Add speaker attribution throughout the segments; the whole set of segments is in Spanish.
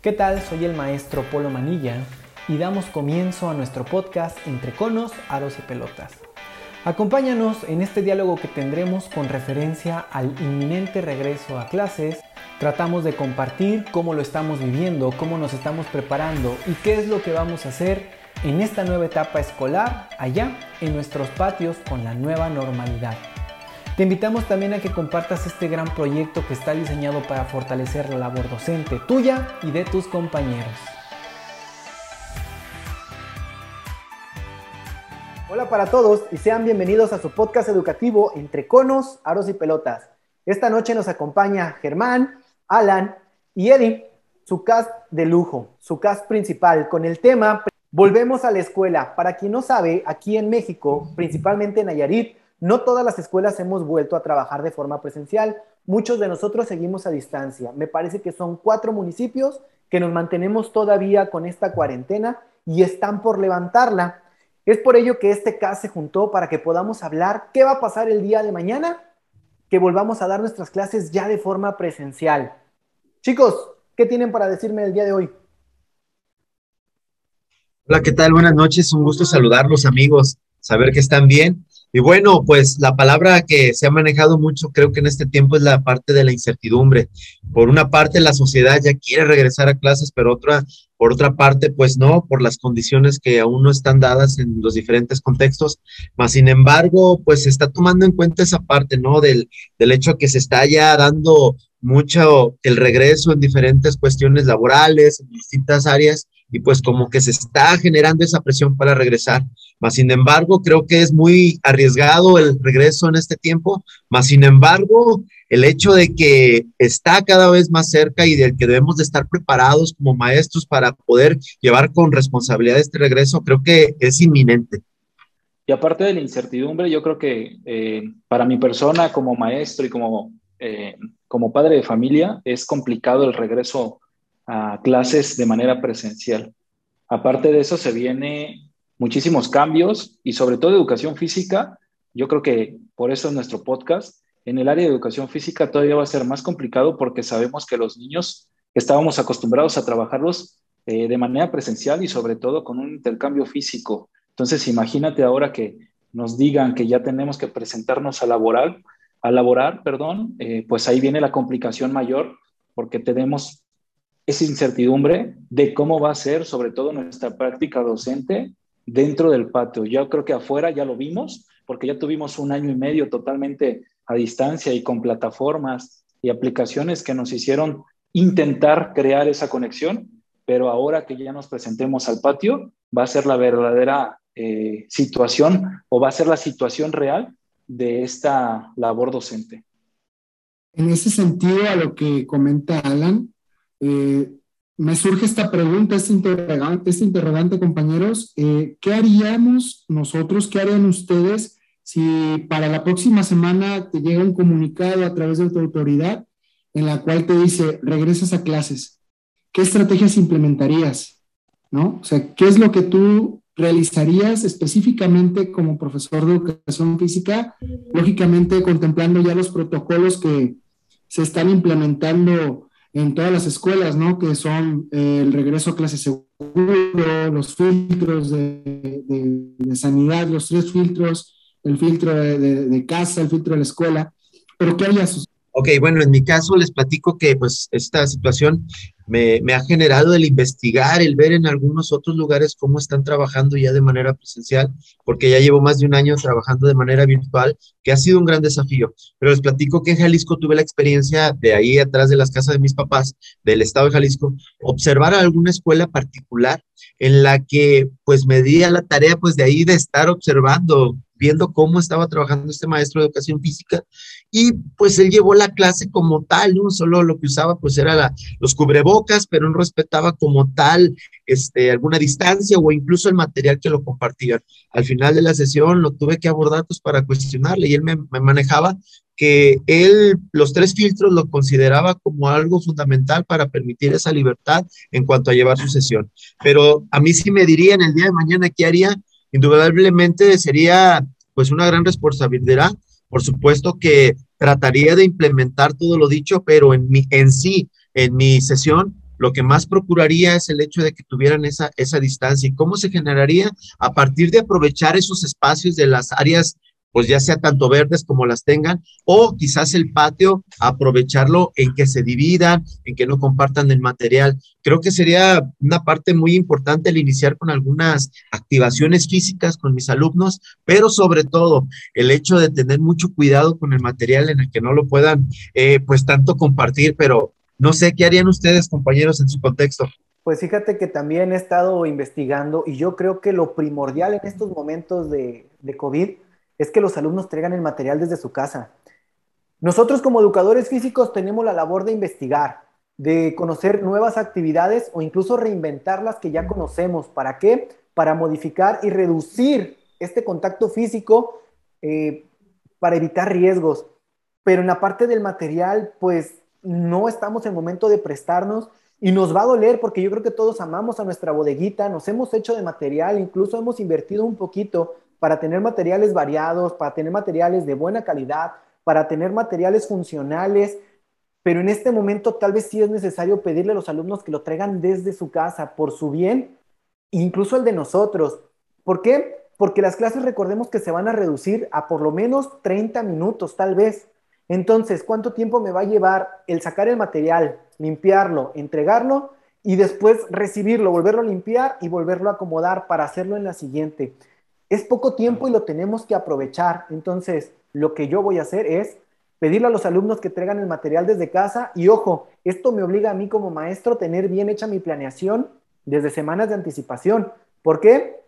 Speaker 1: ¿Qué tal? Soy el maestro Polo Manilla y damos comienzo a nuestro podcast Entre conos, aros y pelotas. Acompáñanos en este diálogo que tendremos con referencia al inminente regreso a clases. Tratamos de compartir cómo lo estamos viviendo, cómo nos estamos preparando y qué es lo que vamos a hacer en esta nueva etapa escolar allá en nuestros patios con la nueva normalidad. Te invitamos también a que compartas este gran proyecto que está diseñado para fortalecer la labor docente tuya y de tus compañeros. Hola para todos y sean bienvenidos a su podcast educativo Entre Conos, Aros y Pelotas. Esta noche nos acompaña Germán, Alan y Eddie, su cast de lujo, su cast principal, con el tema Volvemos a la escuela. Para quien no sabe, aquí en México, principalmente en Nayarit, no todas las escuelas hemos vuelto a trabajar de forma presencial. Muchos de nosotros seguimos a distancia. Me parece que son cuatro municipios que nos mantenemos todavía con esta cuarentena y están por levantarla. Es por ello que este CAS se juntó para que podamos hablar qué va a pasar el día de mañana, que volvamos a dar nuestras clases ya de forma presencial. Chicos, ¿qué tienen para decirme el día de hoy?
Speaker 2: Hola, ¿qué tal? Buenas noches, un gusto saludarlos amigos, saber que están bien. Y bueno, pues la palabra que se ha manejado mucho creo que en este tiempo es la parte de la incertidumbre. Por una parte la sociedad ya quiere regresar a clases, pero otra, por otra parte pues no, por las condiciones que aún no están dadas en los diferentes contextos. Mas sin embargo, pues se está tomando en cuenta esa parte, ¿no? Del, del hecho que se está ya dando mucho el regreso en diferentes cuestiones laborales, en distintas áreas y pues como que se está generando esa presión para regresar. Mas, sin embargo, creo que es muy arriesgado el regreso en este tiempo. Mas, sin embargo, el hecho de que está cada vez más cerca y del que debemos de estar preparados como maestros para poder llevar con responsabilidad este regreso, creo que es inminente.
Speaker 3: Y aparte de la incertidumbre, yo creo que eh, para mi persona como maestro y como, eh, como padre de familia, es complicado el regreso a clases de manera presencial. Aparte de eso, se viene muchísimos cambios y sobre todo educación física. Yo creo que por eso es nuestro podcast. En el área de educación física todavía va a ser más complicado porque sabemos que los niños estábamos acostumbrados a trabajarlos eh, de manera presencial y sobre todo con un intercambio físico. Entonces, imagínate ahora que nos digan que ya tenemos que presentarnos a laborar, a laborar, perdón, eh, pues ahí viene la complicación mayor porque tenemos esa incertidumbre de cómo va a ser, sobre todo nuestra práctica docente dentro del patio. Yo creo que afuera ya lo vimos, porque ya tuvimos un año y medio totalmente a distancia y con plataformas y aplicaciones que nos hicieron intentar crear esa conexión, pero ahora que ya nos presentemos al patio, va a ser la verdadera eh, situación o va a ser la situación real de esta labor docente.
Speaker 4: En ese sentido, a lo que comenta Alan, eh, me surge esta pregunta, este interrogante, este compañeros, eh, ¿qué haríamos nosotros, qué harían ustedes si para la próxima semana te llega un comunicado a través de tu autoridad en la cual te dice, regresas a clases? ¿Qué estrategias implementarías? ¿No? O sea, ¿qué es lo que tú realizarías específicamente como profesor de educación física? Lógicamente contemplando ya los protocolos que se están implementando en todas las escuelas, ¿no? Que son eh, el regreso a clase seguro, los filtros de, sanidad, los tres filtros, el filtro de, casa, el filtro de la escuela. Pero ¿qué harías?
Speaker 2: Ok, bueno, en mi caso les platico que pues esta situación me, ha generado el investigar, el ver en algunos otros lugares cómo están trabajando ya de manera presencial, porque ya llevo más de un año trabajando de manera virtual, que ha sido un gran desafío. Pero les platico que en Jalisco tuve la experiencia de ahí atrás de las casas de mis papás, del estado de Jalisco, observar alguna escuela particular en la que pues me di a la tarea pues de ahí de estar observando viendo cómo estaba trabajando este maestro de educación física y pues él llevó la clase como tal, ¿no? Solo lo que usaba pues era los cubrebocas, pero no respetaba como tal este, alguna distancia o incluso el material que lo compartían. Al final de la sesión lo tuve que abordar pues para cuestionarle y él me, me manejaba que él los tres filtros lo consideraba como algo fundamental para permitir esa libertad en cuanto a llevar su sesión. Pero a mí sí me diría en el día de mañana qué haría, indudablemente sería pues una gran responsabilidad. Por supuesto que trataría de implementar todo lo dicho, pero en, mi, en sí, en mi sesión, lo que más procuraría es el hecho de que tuvieran esa, esa distancia. ¿Y cómo se generaría? A partir de aprovechar esos espacios de las áreas pues ya sea tanto verdes como las tengan, o quizás el patio, aprovecharlo en que se dividan, en que no compartan el material. Creo que sería una parte muy importante el iniciar con algunas activaciones físicas con mis alumnos, pero sobre todo el hecho de tener mucho cuidado con el material en el que no lo puedan, eh, pues tanto compartir, pero no sé qué harían ustedes, compañeros, en su contexto.
Speaker 1: Pues fíjate que también he estado investigando y yo creo que lo primordial en estos momentos de, de COVID es que los alumnos traigan el material desde su casa. Nosotros como educadores físicos tenemos la labor de investigar, de conocer nuevas actividades o incluso reinventar las que ya conocemos. ¿Para qué? Para modificar y reducir este contacto físico eh, para evitar riesgos. Pero en la parte del material, pues no estamos en momento de prestarnos y nos va a doler porque yo creo que todos amamos a nuestra bodeguita, nos hemos hecho de material, incluso hemos invertido un poquito para tener materiales variados, para tener materiales de buena calidad, para tener materiales funcionales, pero en este momento tal vez sí es necesario pedirle a los alumnos que lo traigan desde su casa por su bien, incluso el de nosotros. ¿Por qué? Porque las clases recordemos que se van a reducir a por lo menos 30 minutos tal vez. Entonces, ¿cuánto tiempo me va a llevar el sacar el material, limpiarlo, entregarlo y después recibirlo, volverlo a limpiar y volverlo a acomodar para hacerlo en la siguiente? Es poco tiempo y lo tenemos que aprovechar. Entonces, lo que yo voy a hacer es pedirle a los alumnos que traigan el material desde casa y ojo, esto me obliga a mí como maestro a tener bien hecha mi planeación desde semanas de anticipación. ¿Por qué?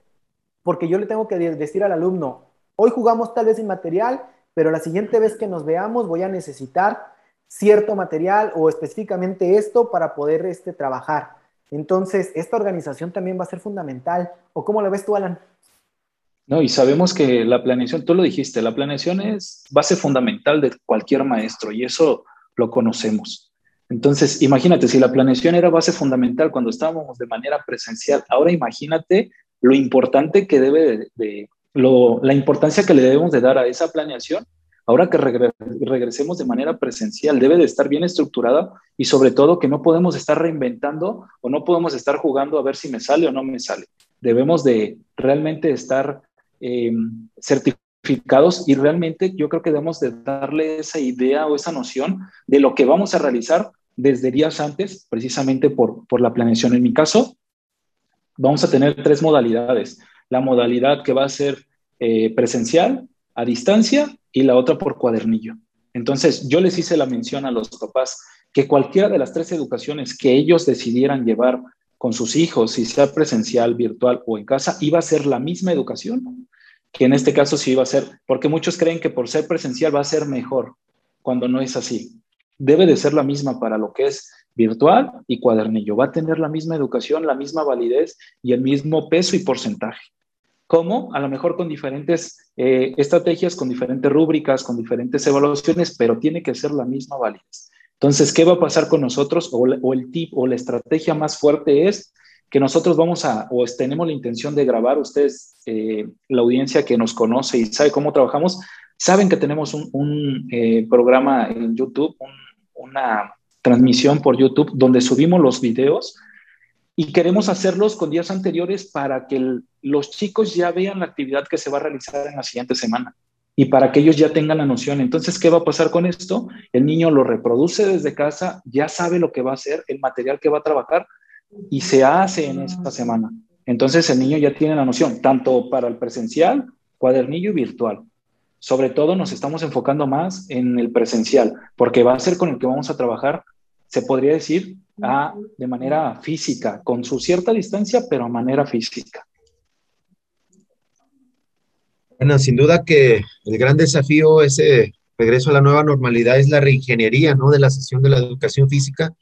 Speaker 1: Porque yo le tengo que decir al alumno, hoy jugamos tal vez sin material, pero la siguiente vez que nos veamos voy a necesitar cierto material o específicamente esto para poder este, trabajar. Entonces, esta organización también va a ser fundamental. ¿O cómo lo ves tú, Alan?
Speaker 3: No, y sabemos que la planeación, tú lo dijiste, la planeación es base fundamental de cualquier maestro y eso lo conocemos. Entonces, imagínate, si la planeación era base fundamental cuando estábamos de manera presencial, ahora imagínate lo importante que debe de, la importancia que le debemos de dar a esa planeación ahora que regresemos de manera presencial, debe de estar bien estructurada y sobre todo que no podemos estar reinventando o no podemos estar jugando a ver si me sale o no me sale. Debemos de realmente estar eh, certificados y realmente yo creo que debemos de darle esa idea o esa noción de lo que vamos a realizar desde días antes, precisamente por, por la planeación. En mi caso, vamos a tener tres modalidades. La modalidad que va a ser eh, presencial, a distancia y la otra por cuadernillo. Entonces, yo les hice la mención a los papás que cualquiera de las tres educaciones que ellos decidieran llevar con sus hijos, si sea presencial, virtual o en casa, iba a ser la misma educación que en este caso sí iba a ser, porque muchos creen que por ser presencial va a ser mejor, cuando no es así. Debe de ser la misma para lo que es virtual y cuadernillo. Va a tener la misma educación, la misma validez y el mismo peso y porcentaje. ¿Cómo? A lo mejor con diferentes eh, estrategias, con diferentes rúbricas, con diferentes evaluaciones, pero tiene que ser la misma validez. Entonces, ¿qué va a pasar con nosotros? O, el tip o la estrategia más fuerte es que nosotros vamos a, o tenemos la intención de grabar, ustedes, eh, la audiencia que nos conoce y sabe cómo trabajamos, saben que tenemos un, eh, programa en YouTube, una transmisión por YouTube donde subimos los videos y queremos hacerlos con días anteriores para que los chicos ya vean la actividad que se va a realizar en la siguiente semana y para que ellos ya tengan la noción. Entonces, ¿qué va a pasar con esto? El niño lo reproduce desde casa, ya sabe lo que va a hacer, el material que va a trabajar y se hace en esta semana. Entonces, el niño ya tiene la noción, tanto para el presencial, cuadernillo y virtual. Sobre todo nos estamos enfocando más en el presencial, porque va a ser con el que vamos a trabajar, se podría decir, a, de manera física, con su cierta distancia, pero a manera física.
Speaker 2: Bueno, sin duda que el gran desafío, ese regreso a la nueva normalidad, es la reingeniería, ¿no? De la sesión de la educación física,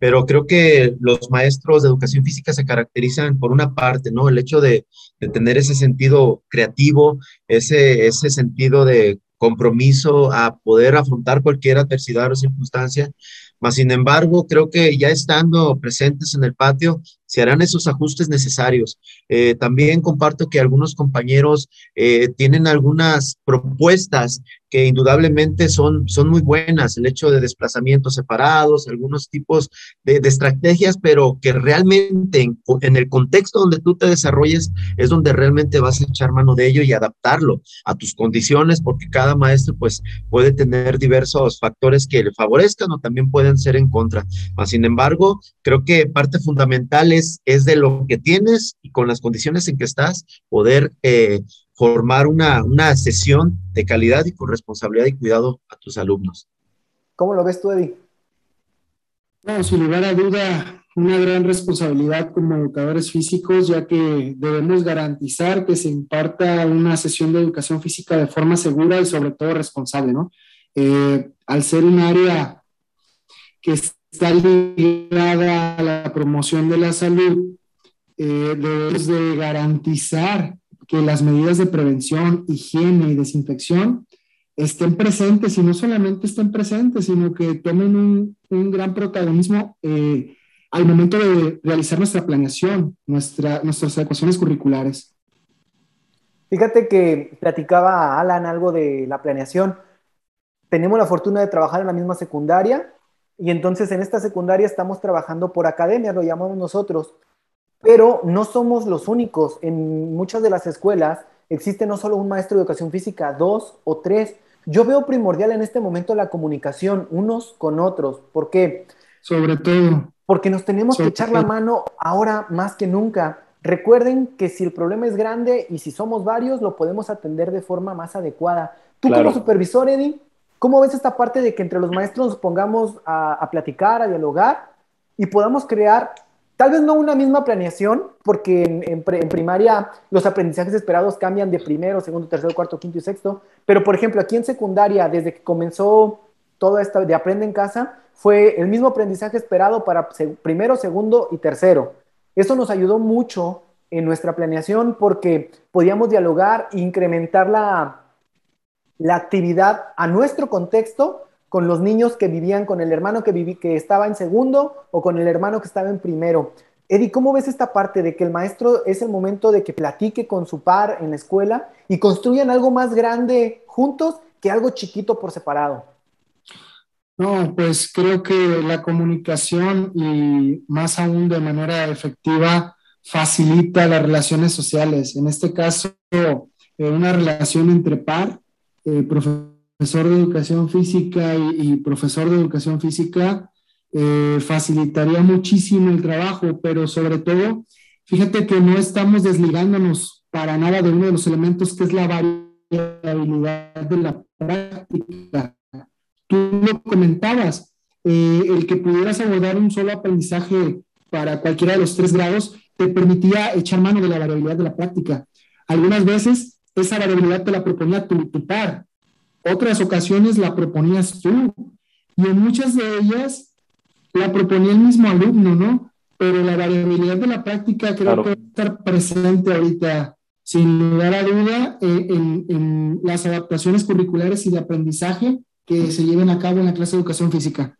Speaker 2: pero creo que los maestros de educación física se caracterizan por una parte, ¿no? El hecho de, tener ese sentido creativo, ese, ese sentido de compromiso a poder afrontar cualquier adversidad o circunstancia, mas sin embargo, creo que ya estando presentes en el patio, se harán esos ajustes necesarios. Eh, también comparto que algunos compañeros eh, tienen algunas propuestas que indudablemente son, son muy buenas, el hecho de desplazamientos separados, algunos tipos de, estrategias, pero que realmente en, el contexto donde tú te desarrolles es donde realmente vas a echar mano de ello y adaptarlo a tus condiciones, porque cada maestro pues puede tener diversos factores que le favorezcan o también pueden ser en contra. Sin embargo, creo que parte fundamental es, es de lo que tienes y con las condiciones en que estás, poder eh, formar una, una sesión de calidad y con responsabilidad y cuidado a tus alumnos.
Speaker 1: ¿Cómo lo ves tú, Eddie?
Speaker 4: No, sin lugar a duda, una gran responsabilidad como educadores físicos, ya que debemos garantizar que se imparta una sesión de educación física de forma segura y sobre todo responsable, ¿no? Eh, al ser un área que está ligada a la promoción de la salud, eh, debemos de garantizar que las medidas de prevención, higiene y desinfección estén presentes y no solamente estén presentes, sino que tomen un, un gran protagonismo eh, al momento de realizar nuestra planeación, nuestra, nuestras ecuaciones curriculares.
Speaker 1: Fíjate que platicaba Alan algo de la planeación. Tenemos la fortuna de trabajar en la misma secundaria y entonces en esta secundaria estamos trabajando por academia, lo llamamos nosotros. Pero no somos los únicos. En muchas de las escuelas existe no solo un maestro de educación física, dos o tres. Yo veo primordial en este momento la comunicación unos con otros. ¿Por qué?
Speaker 4: Sobre todo.
Speaker 1: Porque nos tenemos que echar la mano ahora más que nunca. Recuerden que si el problema es grande y si somos varios, lo podemos atender de forma más adecuada. Tú como supervisor, Eddie, ¿cómo ves esta parte de que entre los maestros nos pongamos a, platicar, a dialogar y podamos crear Tal vez no una misma planeación, porque en, primaria los aprendizajes esperados cambian de primero, segundo, tercero, cuarto, quinto y sexto, pero por ejemplo aquí en secundaria, desde que comenzó todo esto de Aprende en Casa, fue el mismo aprendizaje esperado para primero, segundo y tercero. Eso nos ayudó mucho en nuestra planeación porque podíamos dialogar e incrementar la, la actividad a nuestro contexto con los niños que vivían con el hermano que, viví, que estaba en segundo o con el hermano que estaba en primero. Eddie, ¿cómo ves esta parte de que el maestro es el momento de que platique con su par en la escuela y construyan algo más grande juntos que algo chiquito por separado?
Speaker 4: No, pues creo que la comunicación y más aún de manera efectiva facilita las relaciones sociales. En este caso, eh, una relación entre par, eh, profesor de educación física y, profesor de educación física eh, facilitaría muchísimo el trabajo, pero sobre todo, fíjate que no estamos desligándonos para nada de uno de los elementos que es la variabilidad de la práctica. Tú lo comentabas, eh, el que pudieras abordar un solo aprendizaje para cualquiera de los tres grados te permitía echar mano de la variabilidad de la práctica. Algunas veces esa variabilidad te la proponía tu, tu par, otras ocasiones la proponías tú y en muchas de ellas la proponía el mismo alumno, ¿no? Pero la variabilidad de la práctica creo que debe estar presente ahorita, sin lugar a duda, eh, en, en, las adaptaciones curriculares y de aprendizaje que se lleven a cabo en la clase de educación física.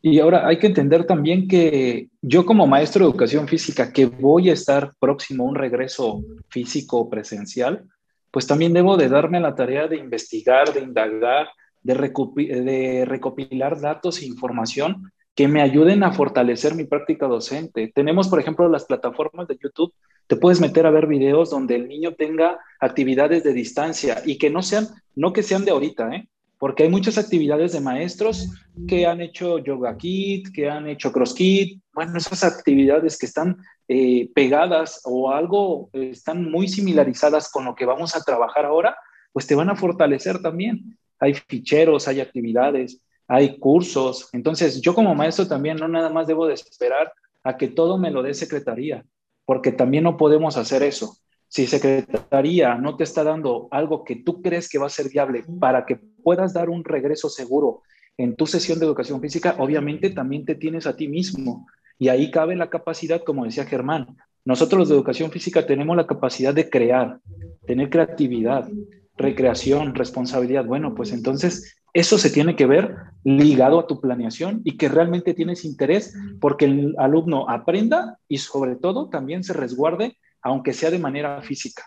Speaker 3: Y ahora hay que entender también que yo como maestro de educación física, que voy a estar próximo a un regreso físico presencial, pues también debo de darme la tarea de investigar, de indagar, de, recopilar datos e información que me ayuden a fortalecer mi práctica docente. Tenemos, por ejemplo, las plataformas de YouTube. Te puedes meter a ver videos donde el niño tenga actividades de distancia y que no sean, no que sean de ahorita, ¿eh? Porque hay muchas actividades de maestros que han hecho yoga kit, que han hecho cross kit, bueno, esas actividades que están eh, pegadas o algo, están muy similarizadas con lo que vamos a trabajar ahora, pues te van a fortalecer también. Hay ficheros, hay actividades, hay cursos. Entonces, yo como maestro también no nada más debo de esperar a que todo me lo dé secretaría, porque también no podemos hacer eso. Si Secretaría no te está dando algo que tú crees que va a ser viable para que puedas dar un regreso seguro en tu sesión de educación física, obviamente también te tienes a ti mismo. Y ahí cabe la capacidad, como decía Germán. Nosotros los de educación física tenemos la capacidad de crear, tener creatividad, recreación, responsabilidad. Bueno, pues entonces Eso se tiene que ver ligado a tu planeación y que realmente tienes interés porque el alumno aprenda y sobre todo también se resguarde, aunque sea de manera física.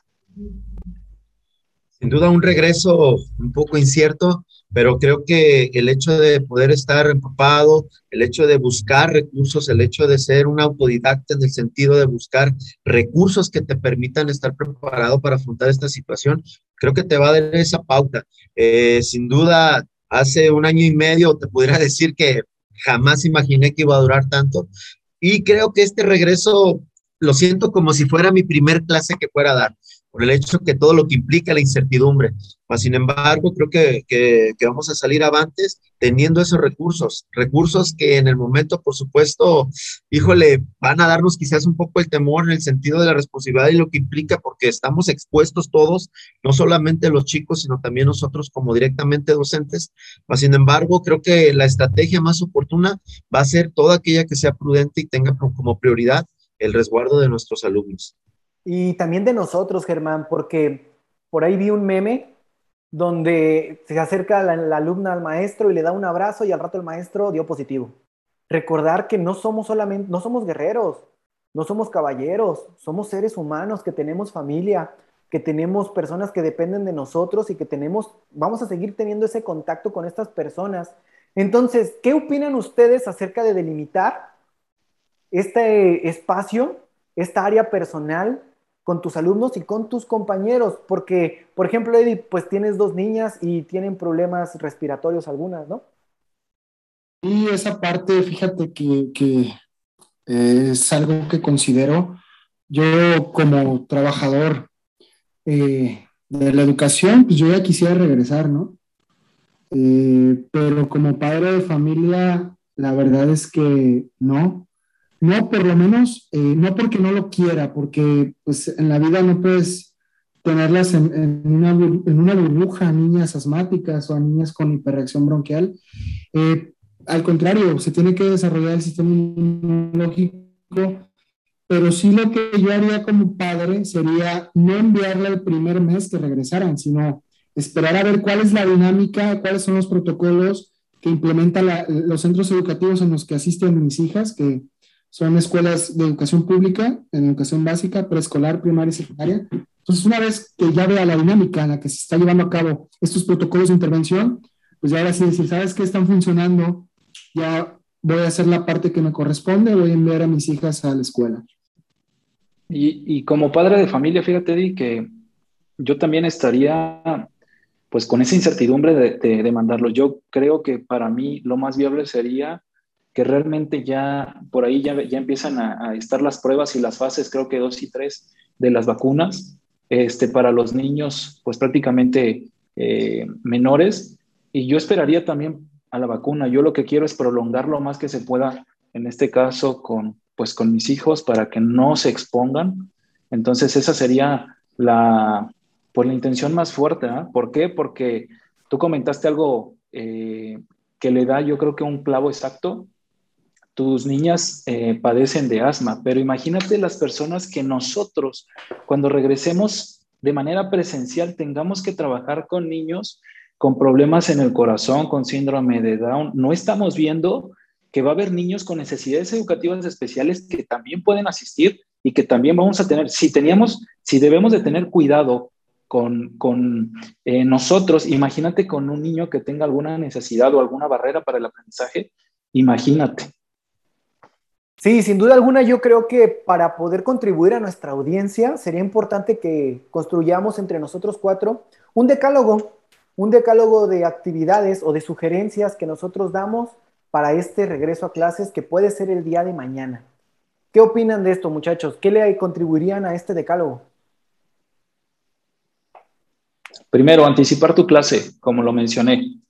Speaker 2: Sin duda un regreso un poco incierto, pero creo que el hecho de poder estar empapado, el hecho de buscar recursos, el hecho de ser un autodidacta en el sentido de buscar recursos que te permitan estar preparado para afrontar esta situación, creo que te va a dar esa pauta. Eh, sin duda, hace un año y medio te pudiera decir que jamás imaginé que iba a durar tanto. Y creo que este regreso lo siento como si fuera mi primer clase que fuera a dar por el hecho que todo lo que implica la incertidumbre. sin embargo, creo que, que, vamos a salir avantes teniendo esos recursos, recursos que en el momento, por supuesto, híjole, van a darnos quizás un poco el temor en el sentido de la responsabilidad y lo que implica, porque estamos expuestos todos, no solamente los chicos, sino también nosotros como directamente docentes. sin embargo, creo que la estrategia más oportuna va a ser toda aquella que sea prudente y tenga como prioridad el resguardo de nuestros alumnos.
Speaker 1: Y también de nosotros, Germán, porque por ahí vi un meme donde se acerca la, alumna al maestro y le da un abrazo y al rato el maestro dio positivo. Recordar que no somos solamente, no somos guerreros, no somos caballeros, somos seres humanos que tenemos familia, que tenemos personas que dependen de nosotros y que tenemos, vamos a seguir teniendo ese contacto con estas personas. Entonces, ¿qué opinan ustedes acerca de delimitar este espacio, esta área personal con tus alumnos y con tus compañeros, porque, por ejemplo, Eddie, pues tienes dos niñas y tienen problemas respiratorios algunas, ¿no?
Speaker 4: Y esa parte, fíjate que, es algo que considero yo como trabajador eh, de la educación, pues yo ya quisiera regresar, ¿no? Eh, pero como padre de familia, la verdad es que no. No, por lo menos, eh, no porque no lo quiera, porque pues en la vida no puedes tenerlas en, una, burbuja niñas asmáticas o a niñas con hiperreacción bronquial. Eh, al contrario, se tiene que desarrollar el sistema inmunológico, pero sí lo que yo haría como padre sería no enviarle el primer mes que regresaran, sino esperar a ver cuál es la dinámica, cuáles son los protocolos que implementan los centros educativos en los que asisten mis hijas, que son escuelas de educación pública, en educación básica, preescolar, primaria y secundaria. Entonces, una vez que ya vea la dinámica en la que se está llevando a cabo estos protocolos de intervención, pues ya ahora sí decir, ¿sabes qué están funcionando? Ya voy a hacer la parte que me corresponde, voy a enviar a mis hijas a la escuela.
Speaker 3: Y, y como padre de familia, fíjate, Di, que yo también estaría pues con esa incertidumbre de, de, de mandarlo. Yo creo que para mí lo más viable sería que realmente ya por ahí ya, ya empiezan a, estar las pruebas y las fases, creo que dos y tres de las vacunas, este, para los niños pues prácticamente eh, menores. Y yo esperaría también a la vacuna. Yo lo que quiero es prolongar lo más que se pueda, en este caso con, pues, con mis hijos, para que no se expongan. Entonces esa sería la, pues, la intención más fuerte. ¿ah? ¿Por qué? Porque tú comentaste algo eh, que le da yo creo que un clavo exacto tus niñas eh, padecen de asma, pero imagínate las personas que nosotros, cuando regresemos de manera presencial, tengamos que trabajar con niños con problemas en el corazón, con síndrome de Down. No estamos viendo que va a haber niños con necesidades educativas especiales que también pueden asistir y que también vamos a tener, si teníamos, si debemos de tener cuidado con, con eh, nosotros, imagínate con un niño que tenga alguna necesidad o alguna barrera para el aprendizaje, imagínate.
Speaker 1: Sí, sin duda alguna yo creo que para poder contribuir a nuestra audiencia sería importante que construyamos entre nosotros cuatro un decálogo, un decálogo de actividades o de sugerencias que nosotros damos para este regreso a clases que puede ser el día de mañana. ¿Qué opinan de esto, muchachos? ¿Qué le contribuirían a este decálogo?
Speaker 3: Primero, anticipar tu clase, como lo mencioné.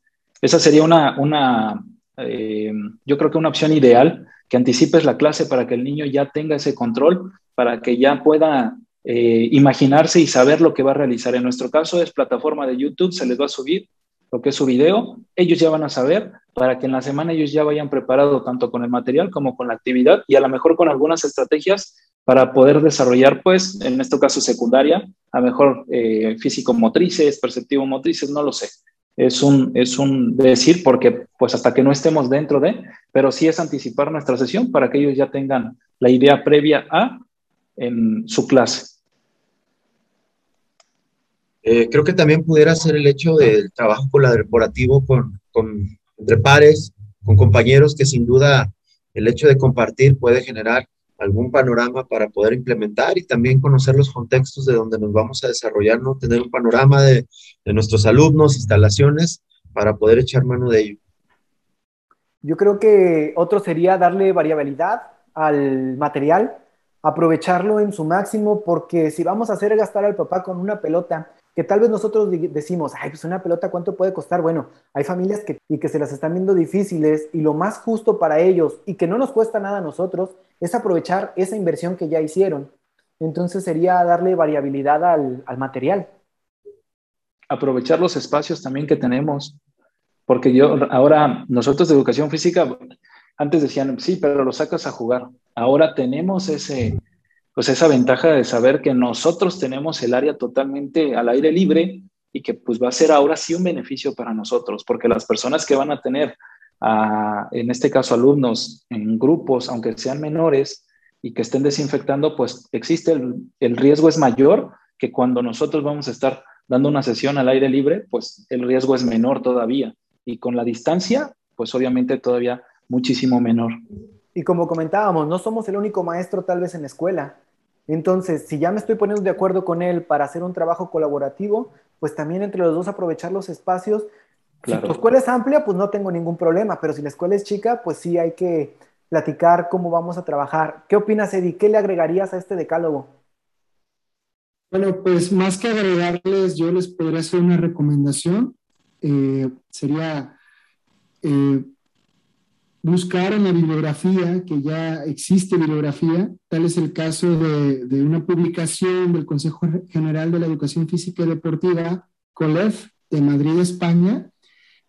Speaker 3: Esa sería una, una eh, yo creo que una opción ideal que anticipes la clase para que el niño ya tenga ese control, para que ya pueda eh, imaginarse y saber lo que va a realizar. En nuestro caso es plataforma de YouTube, se les va a subir lo que es su video, ellos ya van a saber para que en la semana ellos ya vayan preparados tanto con el material como con la actividad y a lo mejor con algunas estrategias para poder desarrollar, pues, en este caso secundaria, a lo mejor eh, físico-motrices, perceptivo-motrices, no lo sé. Es un, es un decir porque pues hasta que no estemos dentro de, pero sí es anticipar nuestra sesión para que ellos ya tengan la idea previa a en su clase.
Speaker 2: Eh, creo que también pudiera ser el hecho del trabajo colaborativo con, con, entre pares, con compañeros, que sin duda el hecho de compartir puede generar algún panorama para poder implementar y también conocer los contextos de donde nos vamos a desarrollar, ¿no? Tener un panorama de, de nuestros alumnos, instalaciones, para poder echar mano de ello.
Speaker 1: Yo creo que otro sería darle variabilidad al material, aprovecharlo en su máximo, porque si vamos a hacer gastar al papá con una pelota, que tal vez nosotros decimos, ay, pues una pelota, ¿cuánto puede costar? Bueno, hay familias que, y que se las están viendo difíciles y lo más justo para ellos y que no nos cuesta nada a nosotros es aprovechar esa inversión que ya hicieron. Entonces sería darle variabilidad al, al material.
Speaker 3: Aprovechar los espacios también que tenemos, porque yo ahora, nosotros de educación física, antes decían, sí, pero lo sacas a jugar. Ahora tenemos ese, pues esa ventaja de saber que nosotros tenemos el área totalmente al aire libre y que pues va a ser ahora sí un beneficio para nosotros, porque las personas que van a tener, en este caso alumnos en grupos, aunque sean menores y que estén desinfectando, pues existe el, el riesgo es mayor que cuando nosotros vamos a estar dando una sesión al aire libre, pues el riesgo es menor todavía. Y con la distancia, pues obviamente todavía muchísimo menor.
Speaker 1: Y como comentábamos, no somos el único maestro tal vez en la escuela. Entonces, si ya me estoy poniendo de acuerdo con él para hacer un trabajo colaborativo, pues también entre los dos aprovechar los espacios. Si tu escuela es amplia, pues no tengo ningún problema, pero si la escuela es chica, pues sí hay que platicar cómo vamos a trabajar. ¿Qué opinas, Eddie? ¿Qué le agregarías a este decálogo?
Speaker 4: Bueno, pues más que agregarles, yo les podría hacer una recomendación. Eh, sería eh, buscar en la bibliografía, que ya existe bibliografía, tal es el caso de, de, una publicación del Consejo General de la Educación Física y Deportiva, COLEF, de Madrid, España,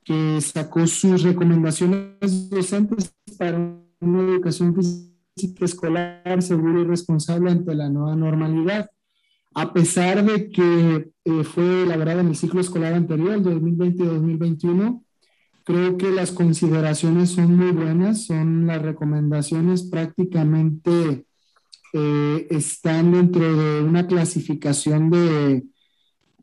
Speaker 4: que sacó sus recomendaciones docentes para una educación física escolar segura y responsable ante la nueva normalidad. A pesar de que eh, fue elaborada en el ciclo escolar anterior, 2020-2021, Creo que las consideraciones son muy buenas, son las recomendaciones prácticamente eh, están dentro de una clasificación de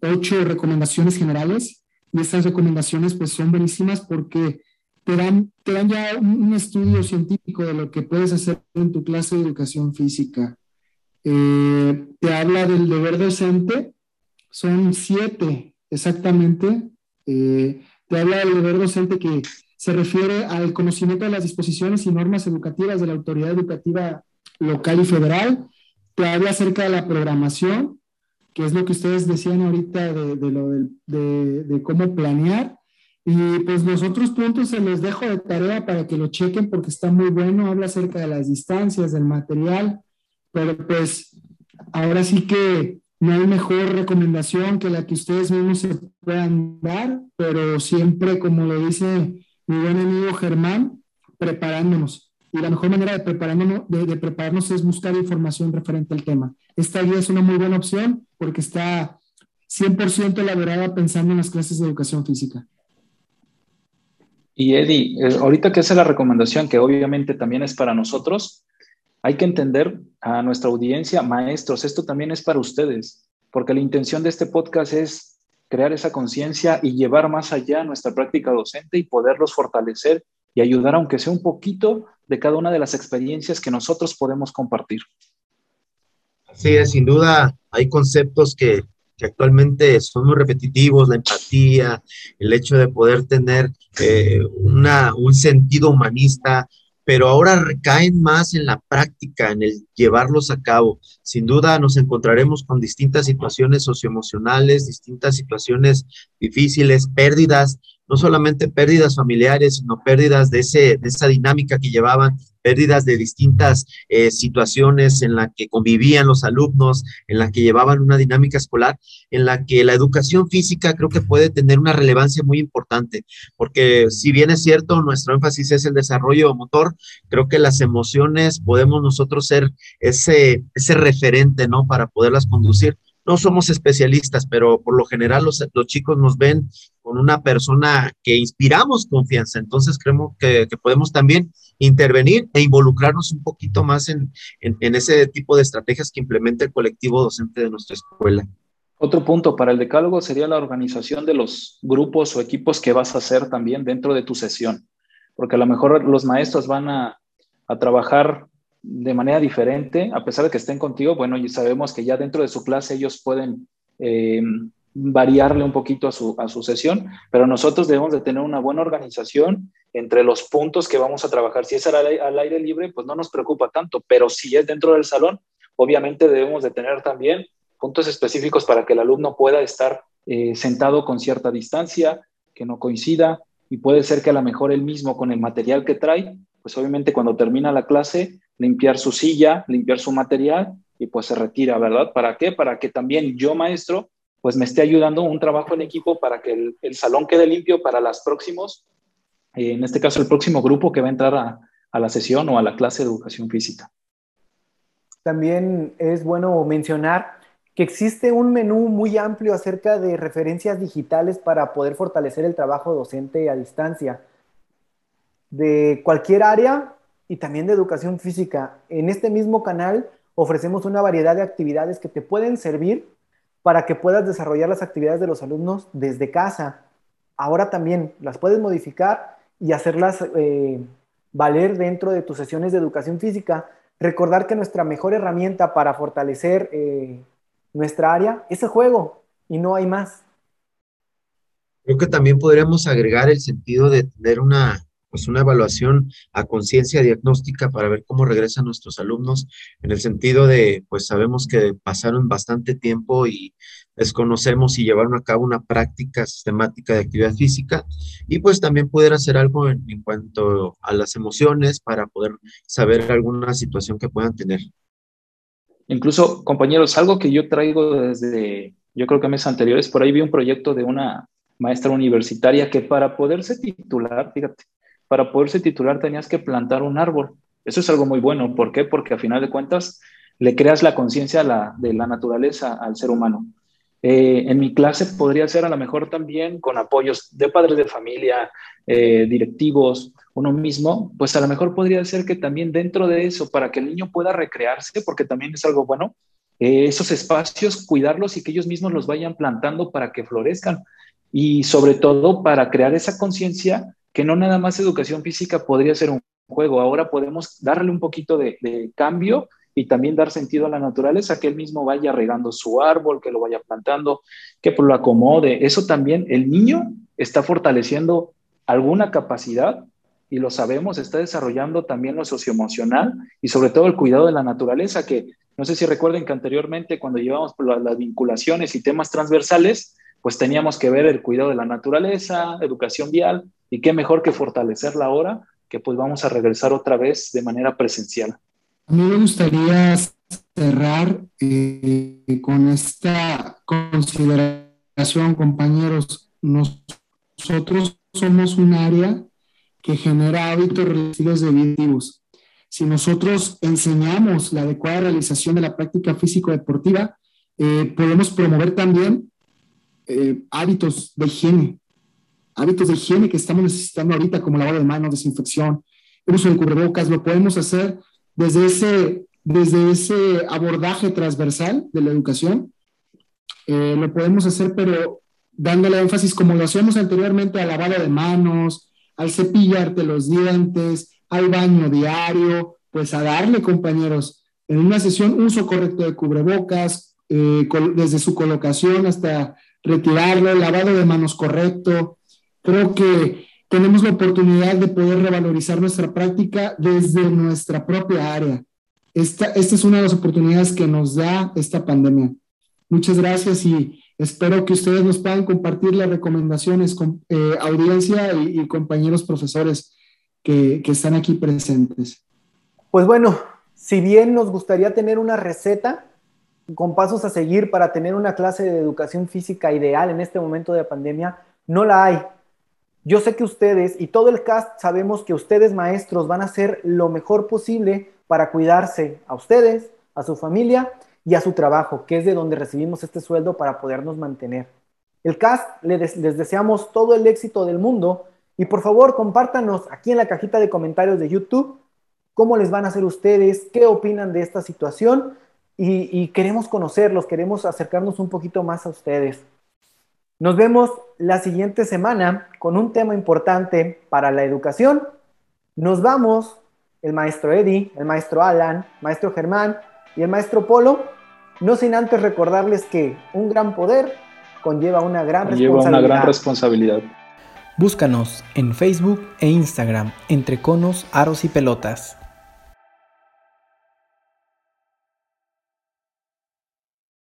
Speaker 4: ocho recomendaciones generales y estas recomendaciones pues son buenísimas porque te dan, te dan ya un, estudio científico de lo que puedes hacer en tu clase de educación física. Eh, te habla del deber docente, son siete exactamente. Eh, te habla del deber docente que se refiere al conocimiento de las disposiciones y normas educativas de la autoridad educativa local y federal. Te habla acerca de la programación, que es lo que ustedes decían ahorita de, de cómo planear. Y pues los otros puntos se los dejo de tarea para que lo chequen porque está muy bueno. Habla acerca de las distancias, del material, pero pues ahora sí que no hay mejor recomendación que la que ustedes mismos se puedan dar, pero siempre, como lo dice mi buen amigo Germán, preparándonos. Y la mejor manera de prepararnos, es buscar información referente al tema. Esta guía es una muy buena opción porque está 100% elaborada pensando en las clases de educación física.
Speaker 3: Y Eddie, eh, ahorita que hace la recomendación, que obviamente también es para nosotros, hay que entender a nuestra audiencia, maestros, esto también es para ustedes, porque la intención de este podcast es crear esa conciencia y llevar más allá nuestra práctica docente y poderlos fortalecer y ayudar, aunque sea un poquito, de cada una de las experiencias que nosotros podemos compartir.
Speaker 2: Sí, sin duda hay conceptos que, actualmente son muy repetitivos, la empatía, el hecho de poder tener eh, una, un sentido humanista, pero ahora recaen más en la práctica, en el llevarlos a cabo. Sin duda nos encontraremos con distintas situaciones socioemocionales, distintas situaciones difíciles, pérdidas, no solamente pérdidas familiares, sino pérdidas de, ese, de esa dinámica que llevaban pérdidas de distintas eh, situaciones en la que convivían los alumnos, en la que llevaban una dinámica escolar, en la que la educación física creo que puede tener una relevancia muy importante, porque si bien es cierto, nuestro énfasis es el desarrollo motor, creo que las emociones podemos nosotros ser ese, ese referente, ¿no? Para poderlas conducir no somos especialistas, pero por lo general los, chicos nos ven con una persona que inspiramos confianza. Entonces creemos que, podemos también intervenir e involucrarnos un poquito más en, ese tipo de estrategias que implementa el colectivo docente de nuestra escuela.
Speaker 3: Otro punto para el decálogo sería la organización de los grupos o equipos que vas a hacer también dentro de tu sesión, porque a lo mejor los maestros van a, a trabajar de manera diferente, a pesar de que estén contigo, bueno, y sabemos que ya dentro de su clase ellos pueden eh, variarle un poquito a su, a su sesión, pero nosotros debemos de tener una buena organización entre los puntos que vamos a trabajar. Si es al, al aire libre, pues no nos preocupa tanto, pero si es dentro del salón, obviamente debemos de tener también puntos específicos para que el alumno pueda estar eh, sentado con cierta distancia, que no coincida, y puede ser que a lo mejor él mismo con el material que trae, pues obviamente cuando termina la clase limpiar su silla, limpiar su material y pues se retira, ¿verdad? ¿Para qué? Para que también yo, maestro, pues me esté ayudando un trabajo en equipo para que el, salón quede limpio para los próximos, eh, en este caso el próximo grupo que va a entrar a la sesión o a la clase de educación física.
Speaker 1: También es bueno mencionar que existe un menú muy amplio acerca de referencias digitales para poder fortalecer el trabajo docente a distancia. De cualquier área, y también de educación física. En este mismo canal ofrecemos una variedad de actividades que te pueden servir para que puedas desarrollar las actividades de los alumnos desde casa. Ahora también las puedes modificar y hacerlas eh, valer dentro de tus sesiones de educación física. Recordar que nuestra mejor herramienta para fortalecer eh, nuestra área es el juego y no hay más.
Speaker 2: Creo que también podríamos agregar el sentido de tener una pues una evaluación a conciencia diagnóstica para ver cómo regresan nuestros alumnos, en el sentido de, pues sabemos que pasaron bastante tiempo y desconocemos si llevaron a cabo una práctica sistemática de actividad física y pues también poder hacer algo en, en cuanto a las emociones para poder saber alguna situación que puedan tener.
Speaker 3: Incluso, compañeros, algo que yo traigo desde, yo creo que meses anteriores, por ahí vi un proyecto de una maestra universitaria que para poderse titular, fíjate, para poderse titular tenías que plantar un árbol. Eso es algo muy bueno. ¿Por qué? Porque a final de cuentas le creas la conciencia de la naturaleza al ser humano. Eh, en mi clase podría ser a lo mejor también con apoyos de padres de familia, eh, directivos, uno mismo, pues a lo mejor podría ser que también dentro de eso, para que el niño pueda recrearse, porque también es algo bueno, eh, esos espacios, cuidarlos y que ellos mismos los vayan plantando para que florezcan. Y sobre todo para crear esa conciencia que no nada más educación física podría ser un juego, ahora podemos darle un poquito de, cambio y también dar sentido a la naturaleza, que él mismo vaya regando su árbol, que lo vaya plantando, que lo acomode. Eso también, el niño está fortaleciendo alguna capacidad y lo sabemos, está desarrollando también lo socioemocional y sobre todo el cuidado de la naturaleza, que no sé si recuerden que anteriormente cuando llevamos las vinculaciones y temas transversales, pues teníamos que ver el cuidado de la naturaleza, educación vial, y qué mejor que fortalecerla ahora, que pues vamos a regresar otra vez de manera presencial.
Speaker 4: A mí me gustaría cerrar eh, con esta consideración, compañeros. Nosotros somos un área que genera hábitos relativos de Si nosotros enseñamos la adecuada realización de la práctica físico-deportiva, eh, podemos promover también eh, hábitos de higiene, hábitos de higiene que estamos necesitando ahorita, como lavado de manos, desinfección, el uso de cubrebocas, lo podemos hacer desde ese, desde ese abordaje transversal de la educación. Eh, lo podemos hacer, pero dándole énfasis como lo hacíamos anteriormente al lavado de manos, al cepillarte los dientes, al baño diario, pues a darle, compañeros, en una sesión uso correcto de cubrebocas, eh, desde su colocación hasta retirarlo, lavado de manos correcto, Creo que tenemos la oportunidad de poder revalorizar nuestra práctica desde nuestra propia área. Esta, esta es una de las oportunidades que nos da esta pandemia. Muchas gracias y espero que ustedes nos puedan compartir las recomendaciones con eh, audiencia y, compañeros profesores que, que están aquí presentes.
Speaker 1: Pues bueno, si bien nos gustaría tener una receta con pasos a seguir para tener una clase de educación física ideal en este momento de pandemia, no la hay. Yo sé que ustedes y todo el cast sabemos que ustedes maestros van a hacer lo mejor posible para cuidarse a ustedes, a su familia y a su trabajo, que es de donde recibimos este sueldo para podernos mantener. El cast les, deseamos todo el éxito del mundo y por favor compártanos aquí en la cajita de comentarios de YouTube cómo les van a hacer ustedes, qué opinan de esta situación y, y queremos conocerlos, queremos acercarnos un poquito más a ustedes. Nos vemos la siguiente semana con un tema importante para la educación. Nos vamos, el maestro Eddie, el maestro Alan, maestro Germán y el maestro Polo, no sin antes recordarles que un gran poder conlleva una gran responsabilidad.
Speaker 3: una gran responsabilidad.
Speaker 1: Búscanos en Facebook e Instagram entre conos, aros y pelotas.